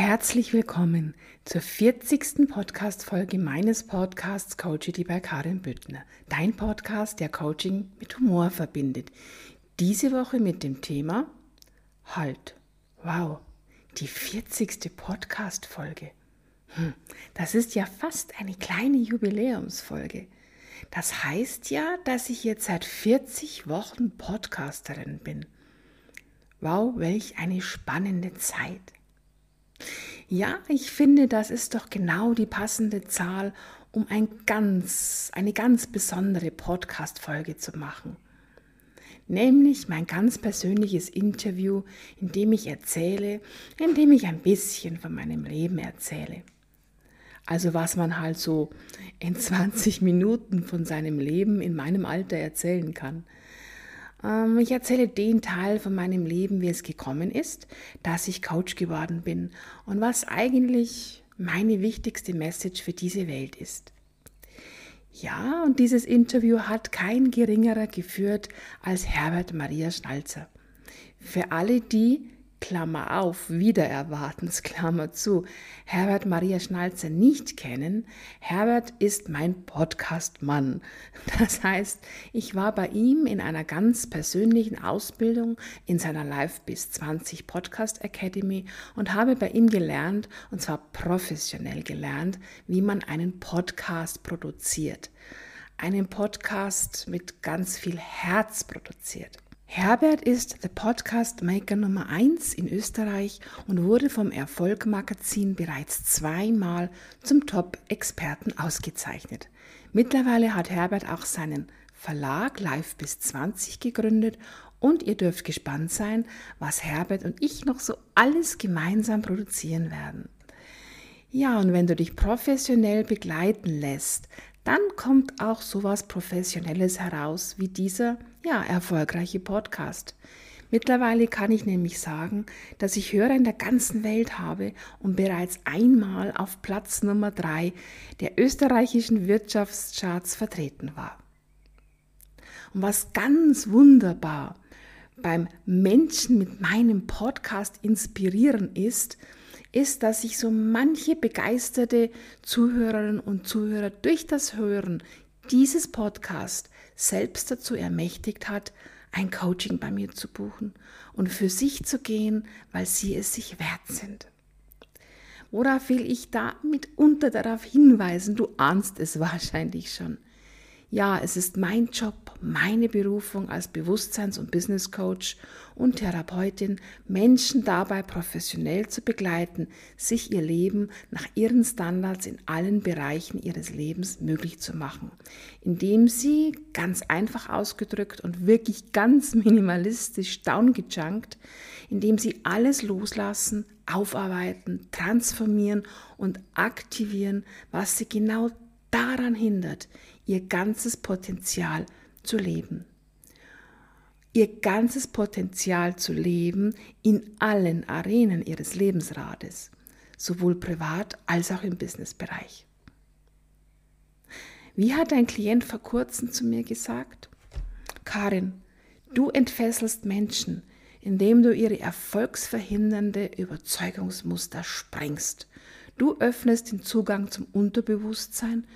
Herzlich willkommen zur 40. Podcast-Folge meines Podcasts Coachity bei Karin Büttner. Dein Podcast, der Coaching mit Humor verbindet. Diese Woche mit dem Thema Halt. Wow, die 40. Podcast-Folge. Hm, das ist ja fast eine kleine Jubiläumsfolge. Das heißt ja, dass ich jetzt seit 40 Wochen Podcasterin bin. Wow, welch eine spannende Zeit. Ja, ich finde, das ist doch genau die passende Zahl, um ein ganz, eine ganz besondere Podcast-Folge zu machen. Nämlich mein ganz persönliches Interview, in dem ich erzähle, in dem ich ein bisschen von meinem Leben erzähle. Also was man halt so in 20 Minuten von seinem Leben in meinem Alter erzählen kann. Ähm, ich erzähle den Teil von meinem Leben, wie es gekommen ist, dass ich Coach geworden bin und was eigentlich meine wichtigste Message für diese Welt ist. Ja, und dieses Interview hat kein geringerer geführt als Herbert Maria Schnalzer. Für alle die, Klammer auf, wieder erwartens, Klammer zu, Herbert Maria Schnalzer nicht kennen, Herbert ist mein Podcast-Mann. Das heißt, ich war bei ihm in einer ganz persönlichen Ausbildung in seiner Live bis 20 Podcast Academy und habe bei ihm gelernt, und zwar professionell gelernt, wie man einen Podcast produziert. Einen Podcast mit ganz viel Herz produziert. Herbert ist der Podcast Maker Nummer 1 in Österreich und wurde vom Erfolg Magazin bereits zweimal zum Top-Experten ausgezeichnet. Mittlerweile hat Herbert auch seinen Verlag Live bis 20 gegründet und ihr dürft gespannt sein, was Herbert und ich noch so alles gemeinsam produzieren werden. Ja, und wenn du dich professionell begleiten lässt, dann kommt auch sowas Professionelles heraus wie dieser ja, erfolgreiche Podcast. Mittlerweile kann ich nämlich sagen, dass ich Hörer in der ganzen Welt habe und bereits einmal auf Platz Nummer drei der österreichischen Wirtschaftscharts vertreten war. Und was ganz wunderbar beim Menschen mit meinem Podcast inspirieren ist, ist, dass sich so manche begeisterte Zuhörerinnen und Zuhörer durch das Hören dieses Podcast selbst dazu ermächtigt hat, ein Coaching bei mir zu buchen und für sich zu gehen, weil sie es sich wert sind. Worauf will ich da mitunter darauf hinweisen? Du ahnst es wahrscheinlich schon. Ja, es ist mein Job, meine Berufung als Bewusstseins- und Business Coach und Therapeutin, Menschen dabei professionell zu begleiten, sich ihr Leben nach ihren Standards in allen Bereichen ihres Lebens möglich zu machen, indem sie ganz einfach ausgedrückt und wirklich ganz minimalistisch downgejunkt, indem sie alles loslassen, aufarbeiten, transformieren und aktivieren, was sie genau daran hindert, ihr ganzes Potenzial zu leben. Ihr ganzes Potenzial zu leben in allen Arenen ihres Lebensrades, sowohl privat als auch im Businessbereich. Wie hat ein Klient vor kurzem zu mir gesagt? Karin, du entfesselst Menschen, indem du ihre erfolgsverhindernde Überzeugungsmuster sprengst. Du öffnest den Zugang zum Unterbewusstsein,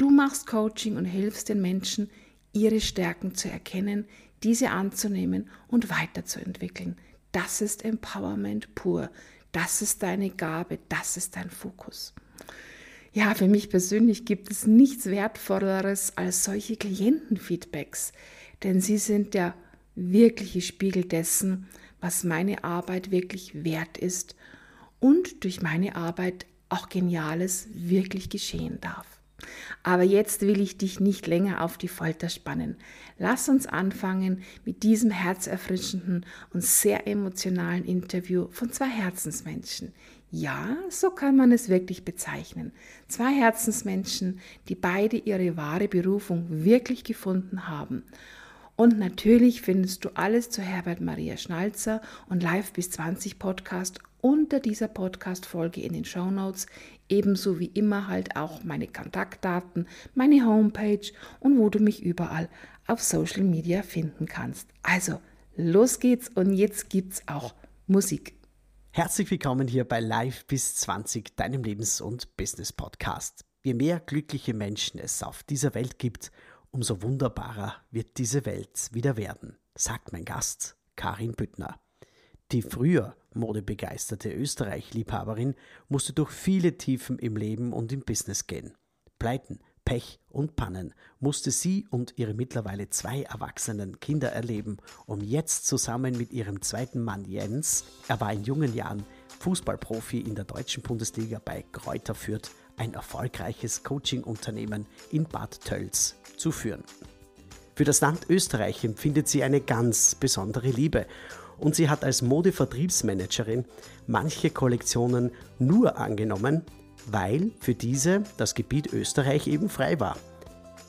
Du machst Coaching und hilfst den Menschen, ihre Stärken zu erkennen, diese anzunehmen und weiterzuentwickeln. Das ist Empowerment pur. Das ist deine Gabe, das ist dein Fokus. Ja, für mich persönlich gibt es nichts Wertvolleres als solche Klientenfeedbacks, denn sie sind der wirkliche Spiegel dessen, was meine Arbeit wirklich wert ist und durch meine Arbeit auch Geniales wirklich geschehen darf. Aber jetzt will ich dich nicht länger auf die Folter spannen. Lass uns anfangen mit diesem herzerfrischenden und sehr emotionalen Interview von zwei Herzensmenschen. Ja, so kann man es wirklich bezeichnen. Zwei Herzensmenschen, die beide ihre wahre Berufung wirklich gefunden haben. Und natürlich findest du alles zu Herbert Maria Schnalzer und Live bis 20 Podcast unter dieser Podcast-Folge in den Show Notes, ebenso wie immer halt auch meine Kontaktdaten, meine Homepage und wo du mich überall auf Social Media finden kannst. Also, los geht's und jetzt gibt's auch Musik. Herzlich willkommen hier bei Live bis 20, deinem Lebens- und Business-Podcast. Je mehr glückliche Menschen es auf dieser Welt gibt, umso wunderbarer wird diese Welt wieder werden, sagt mein Gast Karin Büttner. Die früher modebegeisterte Österreich-Liebhaberin musste durch viele Tiefen im Leben und im Business gehen. Pleiten, Pech und Pannen musste sie und ihre mittlerweile zwei erwachsenen Kinder erleben, um jetzt zusammen mit ihrem zweiten Mann Jens, er war in jungen Jahren Fußballprofi in der deutschen Bundesliga bei Kräuter Fürth, ein erfolgreiches Coaching-Unternehmen in Bad Tölz zu führen. Für das Land Österreich empfindet sie eine ganz besondere Liebe und sie hat als Modevertriebsmanagerin manche Kollektionen nur angenommen, weil für diese das Gebiet Österreich eben frei war.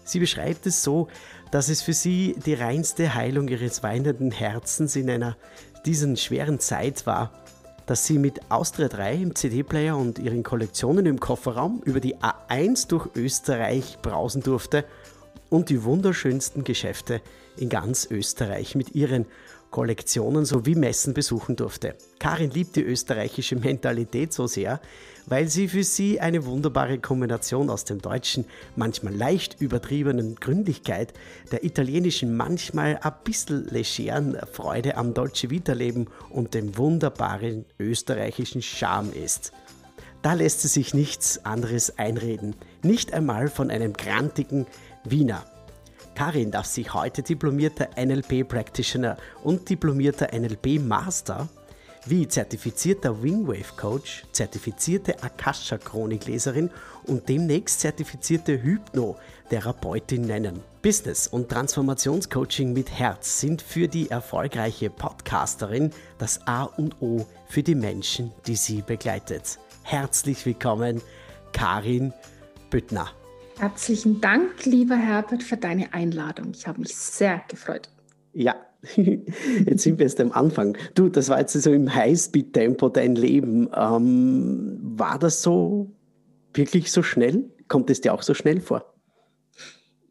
Sie beschreibt es so, dass es für sie die reinste Heilung ihres weinenden Herzens in einer diesen schweren Zeit war, dass sie mit Austria 3 im CD-Player und ihren Kollektionen im Kofferraum über die A1 durch Österreich brausen durfte und die wunderschönsten Geschäfte in ganz Österreich mit ihren Kollektionen sowie Messen besuchen durfte. Karin liebt die österreichische Mentalität so sehr, weil sie für sie eine wunderbare Kombination aus dem deutschen, manchmal leicht übertriebenen Gründlichkeit, der italienischen, manchmal ein bisschen legeren Freude am Dolce Vita Leben und dem wunderbaren österreichischen Charme ist. Da lässt sie sich nichts anderes einreden, nicht einmal von einem grantigen Wiener. Karin darf sich heute diplomierter NLP Practitioner und diplomierter NLP Master wie zertifizierter Wingwave Coach, zertifizierte Akasha Chronikleserin und demnächst zertifizierte Hypnotherapeutin nennen. Business und Transformationscoaching mit Herz sind für die erfolgreiche Podcasterin das A und O für die Menschen, die sie begleitet. Herzlich willkommen, Karin Büttner. Herzlichen Dank, lieber Herbert, für deine Einladung. Ich habe mich sehr gefreut. Ja, jetzt sind wir erst am Anfang. Du, das war jetzt so im Highspeed-Tempo dein Leben. Ähm, war das so wirklich so schnell? Kommt es dir auch so schnell vor?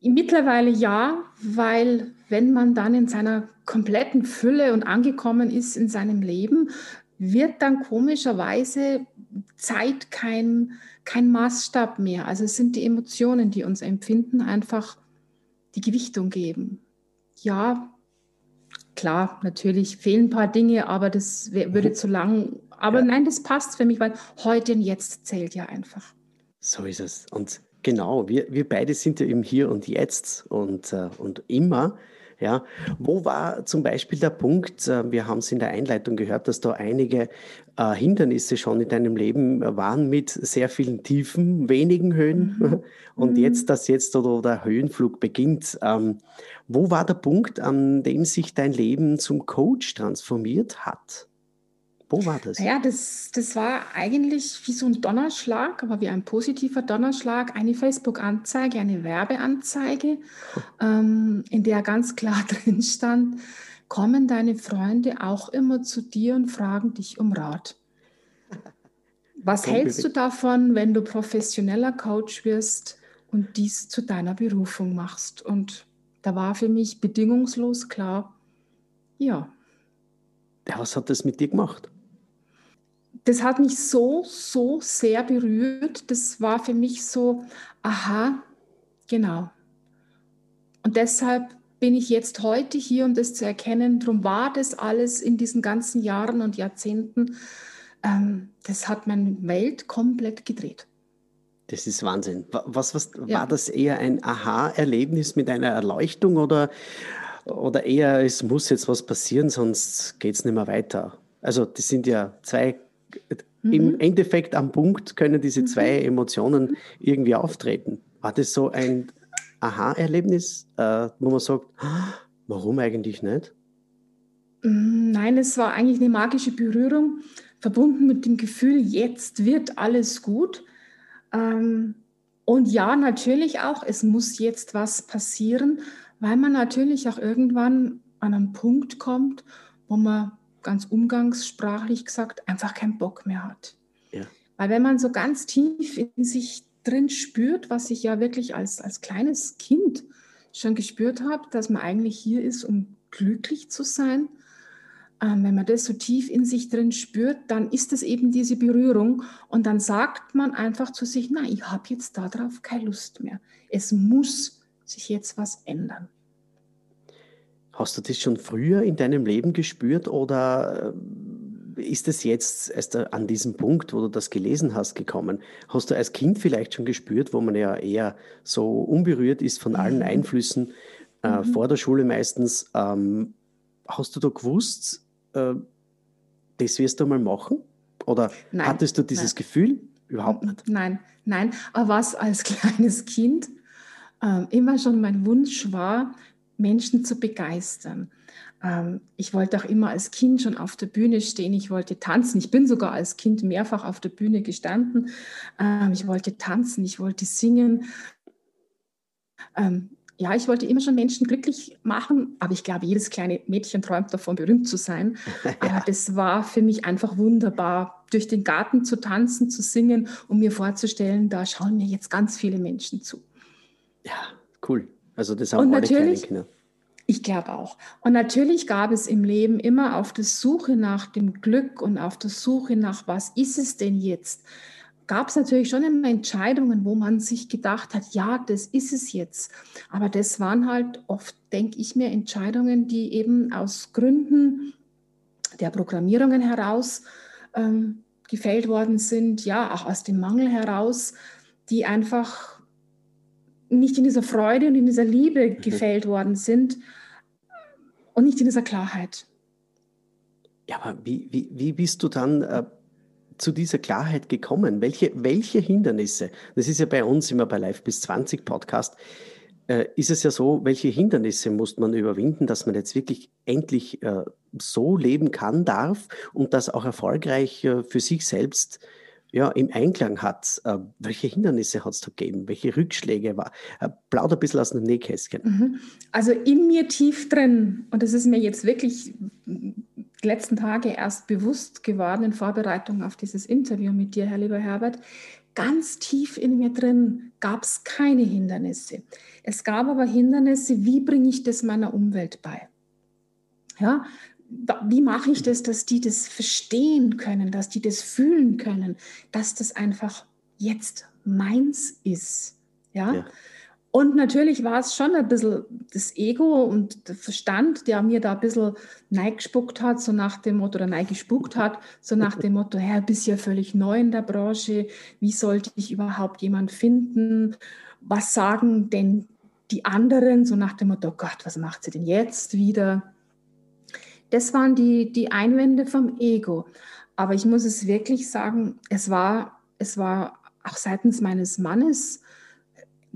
Mittlerweile ja, weil wenn man dann in seiner kompletten Fülle und angekommen ist in seinem Leben, wird dann komischerweise Zeit kein, kein Maßstab mehr. Also es sind die Emotionen, die uns empfinden, einfach die Gewichtung geben. Ja, klar, natürlich fehlen ein paar Dinge, aber das würde mhm. zu lang. Aber ja. nein, das passt für mich, weil heute und jetzt zählt ja einfach. So ist es. Und genau, wir, wir beide sind ja im Hier und Jetzt und, äh, und immer ja, wo war zum Beispiel der Punkt, äh, wir haben es in der Einleitung gehört, dass da einige äh, Hindernisse schon in deinem Leben waren mit sehr vielen Tiefen, wenigen Höhen mhm. und mhm. jetzt, dass jetzt oder der Höhenflug beginnt. Ähm, wo war der Punkt, an dem sich dein Leben zum Coach transformiert hat? Wo war das? Ja, das, das war eigentlich wie so ein Donnerschlag, aber wie ein positiver Donnerschlag. Eine Facebook-Anzeige, eine Werbeanzeige, ähm, in der ganz klar drin stand, kommen deine Freunde auch immer zu dir und fragen dich um Rat. Was hältst du davon, wenn du professioneller Coach wirst und dies zu deiner Berufung machst? Und da war für mich bedingungslos klar, ja. Ja, was hat das mit dir gemacht? Das hat mich so, so sehr berührt. Das war für mich so, aha, genau. Und deshalb bin ich jetzt heute hier, um das zu erkennen. Darum war das alles in diesen ganzen Jahren und Jahrzehnten. Ähm, das hat meine Welt komplett gedreht. Das ist Wahnsinn. Was, was ja. war das eher ein Aha-Erlebnis mit einer Erleuchtung oder, oder eher, es muss jetzt was passieren, sonst geht es nicht mehr weiter? Also, das sind ja zwei mhm. im Endeffekt am Punkt können diese zwei mhm. Emotionen irgendwie auftreten. War das so ein Aha-Erlebnis, äh, wo man sagt, warum eigentlich nicht? Mm, nein, es war eigentlich eine magische Berührung, verbunden mit dem Gefühl, jetzt wird alles gut. Ähm, und ja, natürlich auch, es muss jetzt was passieren, weil man natürlich auch irgendwann an einen Punkt kommt, wo man ganz umgangssprachlich gesagt, einfach keinen Bock mehr hat. Ja. Weil wenn man so ganz tief in sich drin spürt, was ich ja wirklich als, als kleines Kind schon gespürt habe, dass man eigentlich hier ist, um glücklich zu sein, ähm, wenn man das so tief in sich drin spürt, dann ist es eben diese Berührung und dann sagt man einfach zu sich, nein, ich habe jetzt darauf keine Lust mehr. Es muss sich jetzt was ändern. Hast du das schon früher in deinem Leben gespürt oder äh, ist es jetzt erst an diesem Punkt, wo du das gelesen hast, gekommen? Hast du als Kind vielleicht schon gespürt, wo man ja eher so unberührt ist von allen mhm. Einflüssen, äh, mhm. vor der Schule meistens, ähm, hast du da gewusst, äh, das wirst du mal machen? Oder nein, hattest du dieses nein. Gefühl? Überhaupt nicht. Nein, nein. Aber was als kleines Kind äh, immer schon mein Wunsch war, Menschen zu begeistern. Ähm, ich wollte auch immer als Kind schon auf der Bühne stehen. Ich wollte tanzen. Ich bin sogar als Kind mehrfach auf der Bühne gestanden. Ähm, ich wollte tanzen, ich wollte singen. Ähm, ja, ich wollte immer schon Menschen glücklich machen, aber ich glaube, jedes kleine Mädchen träumt davon, berühmt zu sein. ja. Aber das war für mich einfach wunderbar, durch den Garten zu tanzen, zu singen und mir vorzustellen, da schauen mir jetzt ganz viele Menschen zu. Ja, cool. Also das haben und alle natürlich, Kinder. Ich glaube auch. Und natürlich gab es im Leben immer auf der Suche nach dem Glück und auf der Suche nach, was ist es denn jetzt? gab es natürlich schon immer Entscheidungen, wo man sich gedacht hat, ja, das ist es jetzt. Aber das waren halt oft, denke ich mir, Entscheidungen, die eben aus Gründen der Programmierungen heraus ähm, gefällt worden sind, ja, auch aus dem Mangel heraus, die einfach nicht in dieser Freude und in dieser Liebe mhm. gefällt worden sind und nicht in dieser Klarheit. Ja, aber wie, wie, wie bist du dann äh, zu dieser Klarheit gekommen? Welche, welche Hindernisse, das ist ja bei uns immer bei Live bis 20 Podcast, äh, ist es ja so, welche Hindernisse muss man überwinden, dass man jetzt wirklich endlich äh, so leben kann, darf und das auch erfolgreich äh, für sich selbst ja, im Einklang hat. Äh, welche Hindernisse hat es da gegeben? Welche Rückschläge war? Äh, plauder ein bisschen aus dem Nähkästchen. Mhm. Also in mir tief drin, und das ist mir jetzt wirklich die letzten Tage erst bewusst geworden in Vorbereitung auf dieses Interview mit dir, Herr lieber Herbert. Ganz tief in mir drin gab es keine Hindernisse. Es gab aber Hindernisse, wie bringe ich das meiner Umwelt bei? Ja, wie mache ich das, dass die das verstehen können, dass die das fühlen können, dass das einfach jetzt meins ist? Ja. ja. Und natürlich war es schon ein bisschen das Ego und der Verstand, der mir da ein bisschen neigespuckt hat, so nach dem Motto, oder neigespuckt hat, so nach dem Motto, Herr, bist ja völlig neu in der Branche, wie sollte ich überhaupt jemand finden? Was sagen denn die anderen? So nach dem Motto, oh Gott, was macht sie denn jetzt wieder? Das waren die, die Einwände vom Ego. Aber ich muss es wirklich sagen, es war, es war auch seitens meines Mannes,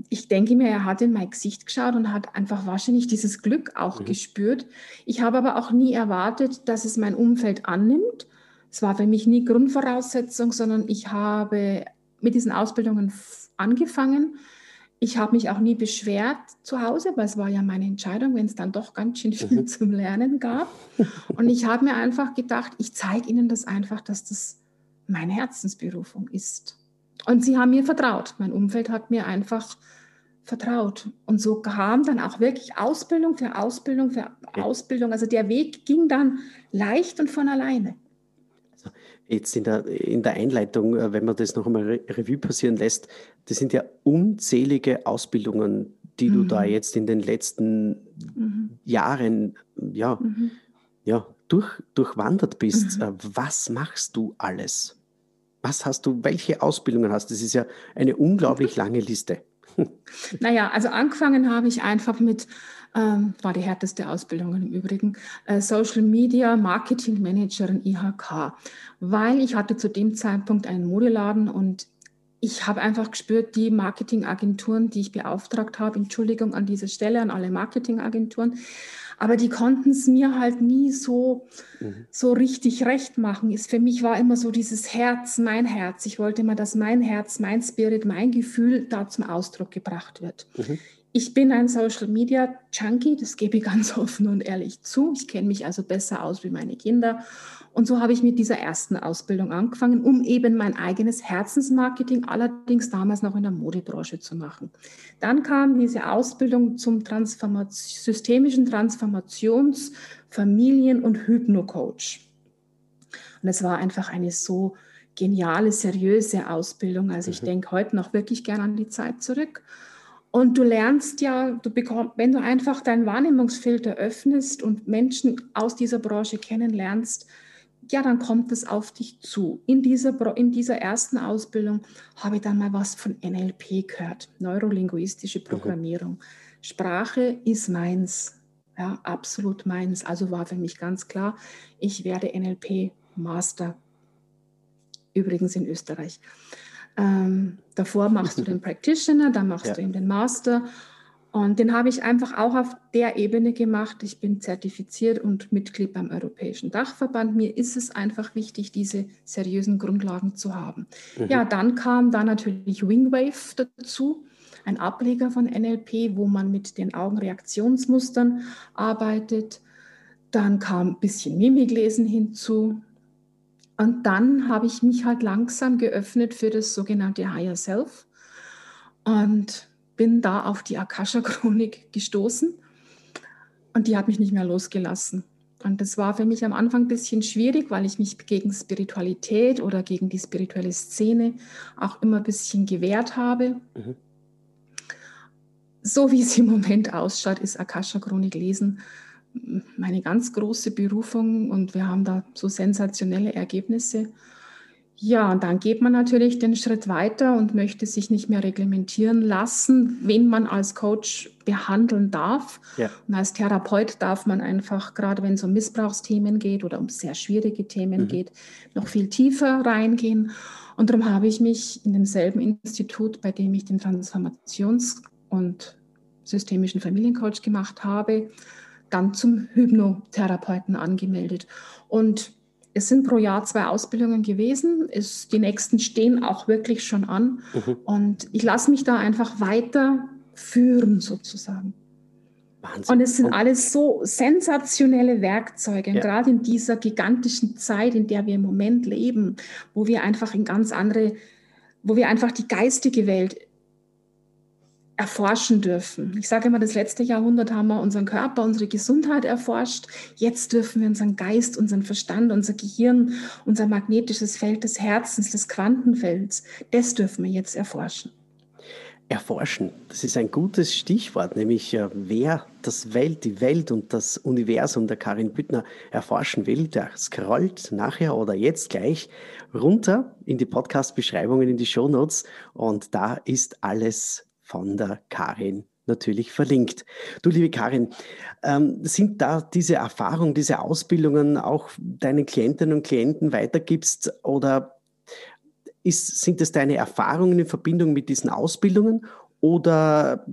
ich denke mir, er hat in mein Gesicht geschaut und hat einfach wahrscheinlich dieses Glück auch mhm. gespürt. Ich habe aber auch nie erwartet, dass es mein Umfeld annimmt. Es war für mich nie Grundvoraussetzung, sondern ich habe mit diesen Ausbildungen angefangen. Ich habe mich auch nie beschwert zu Hause, weil es war ja meine Entscheidung, wenn es dann doch ganz schön viel mhm. zum Lernen gab. Und ich habe mir einfach gedacht, ich zeige Ihnen das einfach, dass das meine Herzensberufung ist. Und sie haben mir vertraut. Mein Umfeld hat mir einfach vertraut. Und so kam dann auch wirklich Ausbildung für Ausbildung für Ausbildung. Also der Weg ging dann leicht und von alleine. Also jetzt in der, in der Einleitung, äh, wenn man das noch einmal Revue passieren lässt, das sind ja unzählige Ausbildungen, die mhm. du da mhm. jetzt in den letzten mhm. Jahren ja, mhm. ja, durch, durchwandert bist. Mhm. Äh, was machst du alles? Was hast du, welche Ausbildungen hast du? Das ist ja eine unglaublich lange Liste. Naja, also angefangen habe ich einfach mit, ähm, war die härteste Ausbildung im Übrigen, äh, Social Media Marketing Managerin IHK, weil ich hatte zu dem Zeitpunkt einen Modeladen und ich habe einfach gespürt, die Marketingagenturen, die ich beauftragt habe, Entschuldigung an dieser Stelle an alle Marketingagenturen, aber die konnten es mir halt nie so, mhm. so richtig recht machen. Ist, für mich war immer so dieses Herz, mein Herz. Ich wollte immer, dass mein Herz, mein Spirit, mein Gefühl da zum Ausdruck gebracht wird. Mhm. Ich bin ein Social Media Junkie, das gebe ich ganz offen und ehrlich zu. Ich kenne mich also besser aus wie meine Kinder. Und so habe ich mit dieser ersten Ausbildung angefangen, um eben mein eigenes Herzensmarketing, allerdings damals noch in der Modebranche zu machen. Dann kam diese Ausbildung zum Transformat systemischen Transformations-, Familien- und Hypno-Coach. Und es war einfach eine so geniale, seriöse Ausbildung. Also ich mhm. denke heute noch wirklich gern an die Zeit zurück. Und du lernst ja, du bekommst, wenn du einfach deinen Wahrnehmungsfilter öffnest und Menschen aus dieser Branche kennenlernst, ja, dann kommt es auf dich zu. In dieser, in dieser ersten Ausbildung habe ich dann mal was von NLP gehört, neurolinguistische mhm. Programmierung. Mhm. Sprache ist meins, ja, absolut meins. Also war für mich ganz klar, ich werde NLP Master, übrigens in Österreich. Ähm, davor machst du den Practitioner, dann machst ja. du eben den Master und den habe ich einfach auch auf der Ebene gemacht. Ich bin zertifiziert und Mitglied beim Europäischen Dachverband. Mir ist es einfach wichtig, diese seriösen Grundlagen zu haben. Mhm. Ja, dann kam da natürlich Wingwave dazu, ein Ableger von NLP, wo man mit den Augenreaktionsmustern arbeitet. Dann kam ein bisschen Mimiklesen hinzu. Und dann habe ich mich halt langsam geöffnet für das sogenannte Higher Self. Und bin da auf die Akasha-Chronik gestoßen und die hat mich nicht mehr losgelassen. Und das war für mich am Anfang ein bisschen schwierig, weil ich mich gegen Spiritualität oder gegen die spirituelle Szene auch immer ein bisschen gewehrt habe. Mhm. So wie es im Moment ausschaut, ist Akasha-Chronik lesen meine ganz große Berufung und wir haben da so sensationelle Ergebnisse. Ja, und dann geht man natürlich den Schritt weiter und möchte sich nicht mehr reglementieren lassen, wen man als Coach behandeln darf. Ja. Und als Therapeut darf man einfach, gerade wenn es um Missbrauchsthemen geht oder um sehr schwierige Themen mhm. geht, noch viel tiefer reingehen. Und darum habe ich mich in demselben Institut, bei dem ich den Transformations- und systemischen Familiencoach gemacht habe, dann zum Hypnotherapeuten angemeldet. Und es sind pro Jahr zwei Ausbildungen gewesen. Es, die nächsten stehen auch wirklich schon an. Mhm. Und ich lasse mich da einfach weiter führen, sozusagen. Wahnsinn. Und es sind alles so sensationelle Werkzeuge, ja. gerade in dieser gigantischen Zeit, in der wir im Moment leben, wo wir einfach in ganz andere, wo wir einfach die geistige Welt erforschen dürfen. Ich sage immer, das letzte Jahrhundert haben wir unseren Körper, unsere Gesundheit erforscht. Jetzt dürfen wir unseren Geist, unseren Verstand, unser Gehirn, unser magnetisches Feld des Herzens, des Quantenfelds, das dürfen wir jetzt erforschen. Erforschen, das ist ein gutes Stichwort, nämlich äh, wer das Welt, die Welt und das Universum der Karin Büttner erforschen will, der scrollt nachher oder jetzt gleich runter in die Podcast-Beschreibungen, in die Shownotes und da ist alles von der Karin natürlich verlinkt. Du, liebe Karin, ähm, sind da diese Erfahrungen, diese Ausbildungen auch deinen Klientinnen und Klienten weitergibst oder ist, sind das deine Erfahrungen in Verbindung mit diesen Ausbildungen oder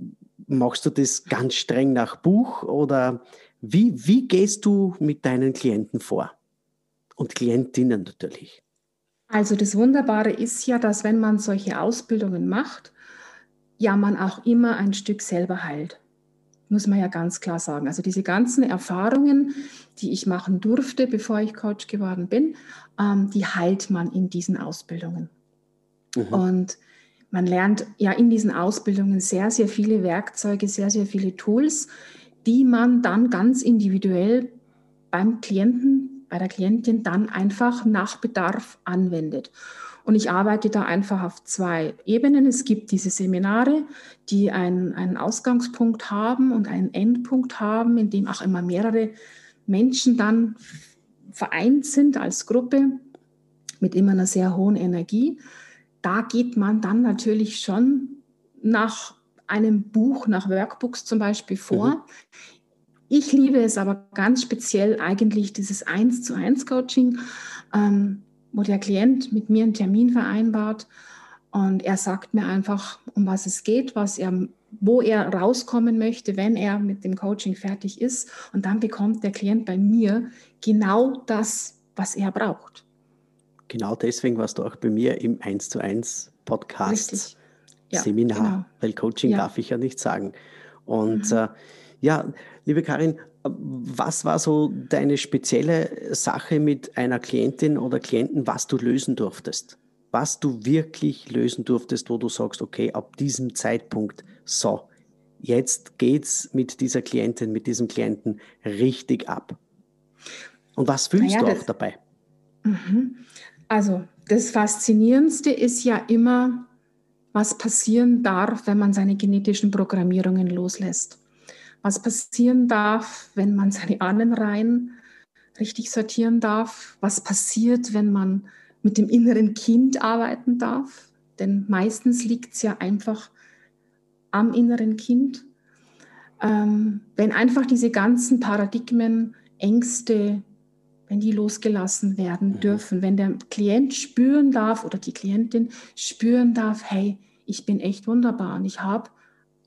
machst du das ganz streng nach Buch oder wie, wie gehst du mit deinen Klienten vor? Und Klientinnen natürlich. Also das Wunderbare ist ja, dass wenn man solche Ausbildungen macht, ja man auch immer ein Stück selber heilt. Muss man ja ganz klar sagen. Also diese ganzen Erfahrungen, die ich machen durfte, bevor ich Coach geworden bin, ähm, die heilt man in diesen Ausbildungen. Mhm. Und man lernt ja in diesen Ausbildungen sehr, sehr viele Werkzeuge, sehr, sehr viele Tools, die man dann ganz individuell beim Klienten, bei der Klientin dann einfach nach Bedarf anwendet. Und ich arbeite da einfach auf zwei Ebenen. Es gibt diese Seminare, die einen, einen Ausgangspunkt haben und einen Endpunkt haben, in dem auch immer mehrere Menschen dann vereint sind als Gruppe mit immer einer sehr hohen Energie. Da geht man dann natürlich schon nach einem Buch, nach Workbooks zum Beispiel vor. Mhm. Ich liebe es aber ganz speziell eigentlich dieses Eins zu eins Coaching. Ähm, wo der Klient mit mir einen Termin vereinbart und er sagt mir einfach, um was es geht, was er, wo er rauskommen möchte, wenn er mit dem Coaching fertig ist. Und dann bekommt der Klient bei mir genau das, was er braucht. Genau deswegen warst du auch bei mir im 1 zu 1 Podcast ja, Seminar, genau. weil Coaching ja. darf ich ja nicht sagen. Und mhm. äh, ja, liebe Karin, Was war so deine spezielle Sache mit einer Klientin oder Klienten, was du lösen durftest? Was du wirklich lösen durftest, wo du sagst, okay, ab diesem Zeitpunkt, so, jetzt geht's mit dieser Klientin, mit diesem Klienten richtig ab. Und was fühlst naja, du auch dabei? Mhm. Also, das Faszinierendste ist ja immer, was passieren darf, wenn man seine genetischen Programmierungen loslässt. Was passieren darf, wenn man seine Ahnenreihen richtig sortieren darf. Was passiert, wenn man mit dem inneren Kind arbeiten darf. Denn meistens liegt es ja einfach am inneren Kind. Ähm, wenn einfach diese ganzen Paradigmen, Ängste, wenn die losgelassen werden mhm. dürfen, wenn der Klient spüren darf oder die Klientin spüren darf, hey, ich bin echt wunderbar und ich habe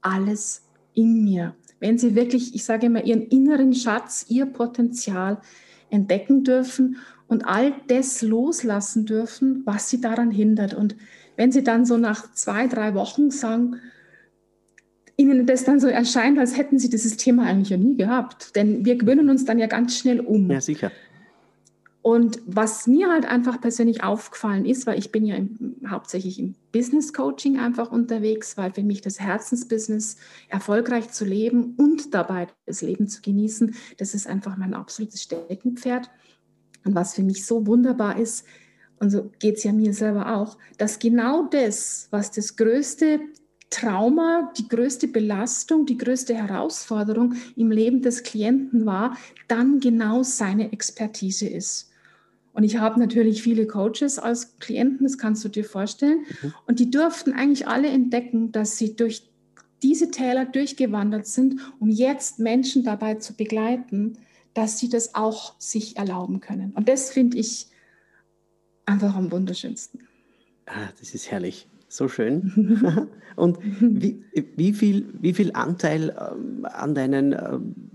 alles in mir. Wenn sie wirklich, ich sage immer, ihren inneren Schatz, ihr Potenzial entdecken dürfen und all das loslassen dürfen, was sie daran hindert. Und wenn sie dann so nach zwei, drei Wochen sagen, ihnen das dann so erscheint, als hätten sie dieses Thema eigentlich ja nie gehabt. Denn wir gewöhnen uns dann ja ganz schnell um. Ja, sicher. Und was mir halt einfach persönlich aufgefallen ist, weil ich bin ja im, hauptsächlich im Business Coaching einfach unterwegs, weil für mich das Herzensbusiness erfolgreich zu leben und dabei das Leben zu genießen, das ist einfach mein absolutes Steckenpferd. Und was für mich so wunderbar ist, und so geht es ja mir selber auch, dass genau das, was das größte Trauma, die größte Belastung, die größte Herausforderung im Leben des Klienten war, dann genau seine Expertise ist. Und ich habe natürlich viele Coaches als Klienten, das kannst du dir vorstellen. Mhm. Und die durften eigentlich alle entdecken, dass sie durch diese Täler durchgewandert sind, um jetzt Menschen dabei zu begleiten, dass sie das auch sich erlauben können. Und das finde ich einfach am wunderschönsten. Ah, das ist herrlich. So schön. Und wie, wie, viel, wie viel Anteil ähm, an deinen ähm,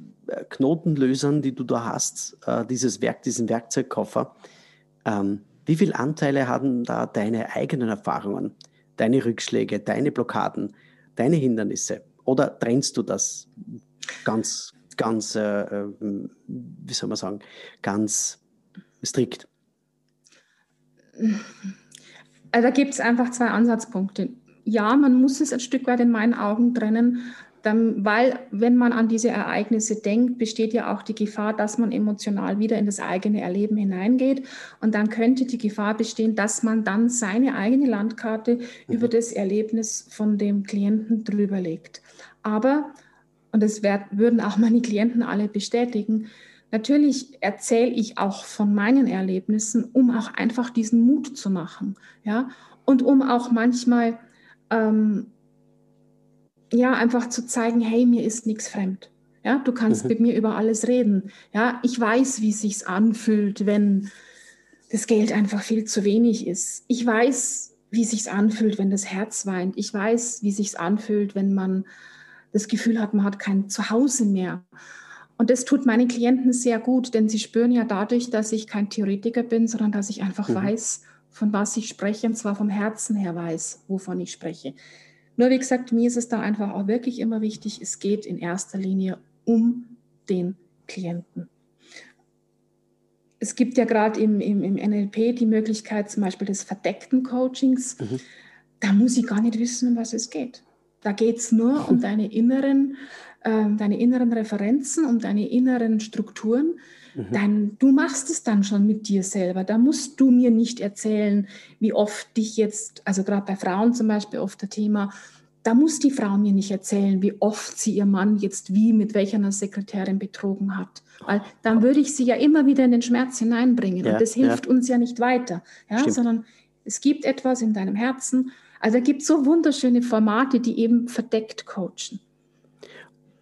Knotenlösern, die du da hast, äh, dieses Werk, diesen Werkzeugkoffer, ähm, wie viel Anteile haben da deine eigenen Erfahrungen, deine Rückschläge, deine Blockaden, deine Hindernisse? Oder trennst du das ganz, ganz, äh, äh, wie soll man sagen, ganz strikt? Also da gibt es einfach zwei Ansatzpunkte. Ja, man muss es ein Stück weit in meinen Augen trennen, dann, weil wenn man an diese Ereignisse denkt, besteht ja auch die Gefahr, dass man emotional wieder in das eigene Erleben hineingeht. Und dann könnte die Gefahr bestehen, dass man dann seine eigene Landkarte mhm. über das Erlebnis von dem Klienten drüber legt. Aber, und das würden auch meine Klienten alle bestätigen, Natürlich erzähle ich auch von meinen Erlebnissen, um auch einfach diesen Mut zu machen, ja, und um auch manchmal ähm, ja, einfach zu zeigen, hey, mir ist nichts fremd. Ja, du kannst mhm. mit mir über alles reden. Ja, ich weiß, wie es sich anfühlt, wenn das Geld einfach viel zu wenig ist. Ich weiß, wie es sich anfühlt, wenn das Herz weint. Ich weiß, wie es sich anfühlt, wenn man das Gefühl hat, man hat kein Zuhause mehr. Und das tut meinen Klienten sehr gut, denn sie spüren ja dadurch, dass ich kein Theoretiker bin, sondern dass ich einfach mhm. weiß, von was ich spreche, und zwar vom Herzen her weiß, wovon ich spreche. Nur wie gesagt, mir ist es da einfach auch wirklich immer wichtig, es geht in erster Linie um den Klienten. Es gibt ja gerade im, im, im, NLP die Möglichkeit zum Beispiel des verdeckten Coachings. Mhm. Da muss ich gar nicht wissen, um was es geht. Da geht es nur um deine inneren, äh, deine inneren Referenzen, um deine inneren Strukturen, Mhm. Dann, du machst es dann schon mit dir selber. Da musst du mir nicht erzählen, wie oft dich jetzt, also gerade bei Frauen zum Beispiel oft das Thema, da muss die Frau mir nicht erzählen, wie oft sie ihr Mann jetzt wie mit welcher Sekretärin betrogen hat. Weil dann würde ich sie ja immer wieder in den Schmerz hineinbringen. Ja, und das hilft ja. uns ja nicht weiter. Ja, sondern es gibt etwas in deinem Herzen. Also es gibt so wunderschöne Formate, die eben verdeckt coachen.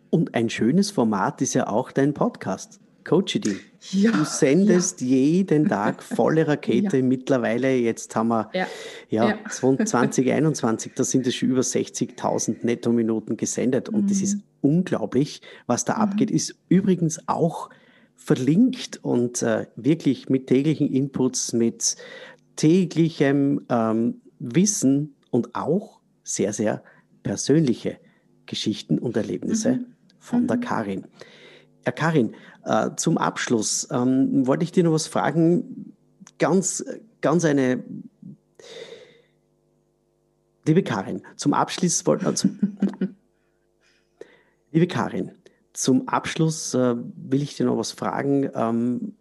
Und ein schönes Format ist ja auch dein Podcast. Coachity. Ja, du sendest ja. jeden Tag volle Rakete. Ja. Mittlerweile, jetzt haben wir ja, ja, 2021, da sind es schon über 60.000 Netto-Minuten gesendet. Und mhm. das ist unglaublich, was da mhm. abgeht. Ist übrigens auch verlinkt und äh, wirklich mit täglichen Inputs, mit täglichem ähm, Wissen und auch sehr, sehr persönliche Geschichten und Erlebnisse mhm. Von der mhm. Karin. Ja, Karin, äh, zum Abschluss ähm, wollte ich dir noch was fragen. Ganz, ganz eine. Liebe Karin, zum Abschluss wollte. Also, liebe Karin, zum Abschluss äh, will ich dir noch was fragen. Ähm,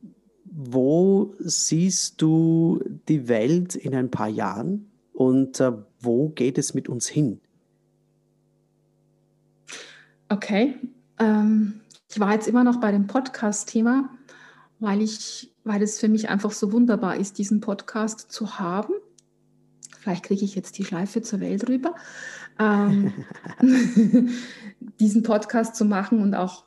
wo siehst du die Welt in ein paar Jahren und äh, wo geht es mit uns hin? Okay, ähm, ich war jetzt immer noch bei dem Podcast-Thema, weil ich, weil es für mich einfach so wunderbar ist, diesen Podcast zu haben. Vielleicht kriege ich jetzt die Schleife zur Welt rüber. Ähm, diesen Podcast zu machen und auch,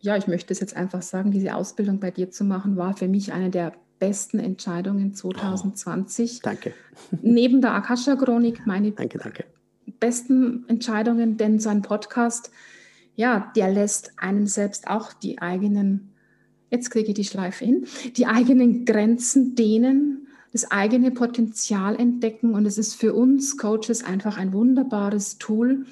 ja, ich möchte es jetzt einfach sagen, diese Ausbildung bei dir zu machen, war für mich eine der besten Entscheidungen 2020. Oh, danke. Neben der Akasha-Chronik meine danke, danke. besten Entscheidungen, denn so ein Podcast ja, der lässt einem selbst auch die eigenen, jetzt kriege ich die Schleife hin, die eigenen Grenzen dehnen, das eigene Potenzial entdecken. Und es ist für uns Coaches einfach ein wunderbares Tool,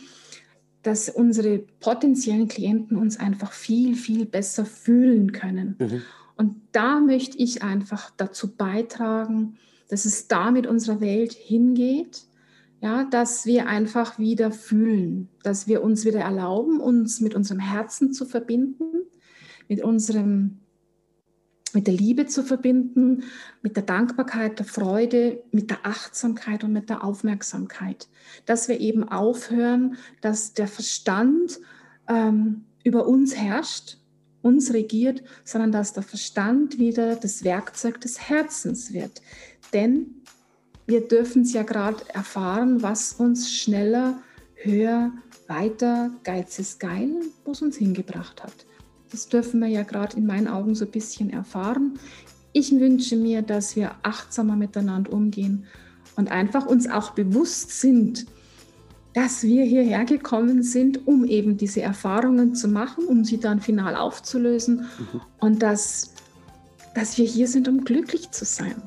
dass unsere potenziellen Klienten uns einfach viel, viel besser fühlen können. Mhm. Und da möchte ich einfach dazu beitragen, dass es da mit unserer Welt hingeht ja, dass wir einfach wieder fühlen, dass wir uns wieder erlauben, uns mit unserem Herzen zu verbinden, mit unserem mit der Liebe zu verbinden, mit der Dankbarkeit, der Freude, mit der Achtsamkeit und mit der Aufmerksamkeit. Dass wir eben aufhören, dass der Verstand ähm, über uns herrscht, uns regiert, sondern dass der Verstand wieder das Werkzeug des Herzens wird. Denn wir dürfen es ja gerade erfahren, was uns schneller, höher, weiter, Geiz ist geil, wo es uns hingebracht hat. Das dürfen wir ja gerade in meinen Augen so ein bisschen erfahren. Ich wünsche mir, dass wir achtsamer miteinander umgehen und einfach uns auch bewusst sind, dass wir hierher gekommen sind, um eben diese Erfahrungen zu machen, um sie dann final aufzulösen mhm. und dass, dass wir hier sind, um glücklich zu sein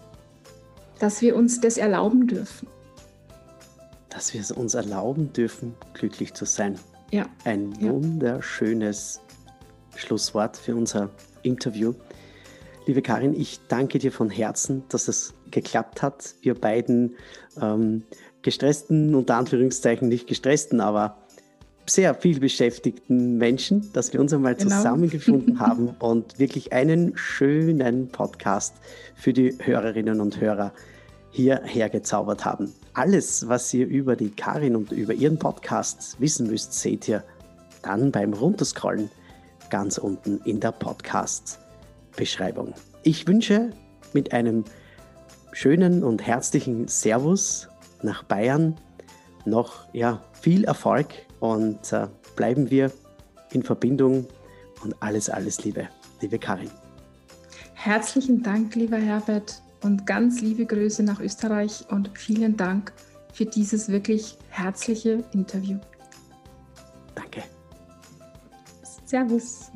dass wir uns das erlauben dürfen. Dass wir es uns erlauben dürfen, glücklich zu sein. Ja. Ein ja. wunderschönes Schlusswort für unser Interview. Liebe Karin, ich danke dir von Herzen, dass es geklappt hat. Wir beiden ähm, gestressten, unter Anführungszeichen nicht gestressten, aber sehr viel beschäftigten Menschen, dass wir uns einmal genau. zusammengefunden haben und wirklich einen schönen Podcast für die Hörerinnen und Hörer hierher gezaubert haben. Alles, was ihr über die Karin und über ihren Podcast wissen müsst, seht ihr dann beim Runterscrollen ganz unten in der Podcast-Beschreibung. Ich wünsche mit einem schönen und herzlichen Servus nach Bayern noch ja, viel Erfolg und äh, bleiben wir in Verbindung und alles, alles Liebe, liebe Karin. Herzlichen Dank, lieber Herbert, und ganz liebe Grüße nach Österreich und vielen Dank für dieses wirklich herzliche Interview. Danke. Servus.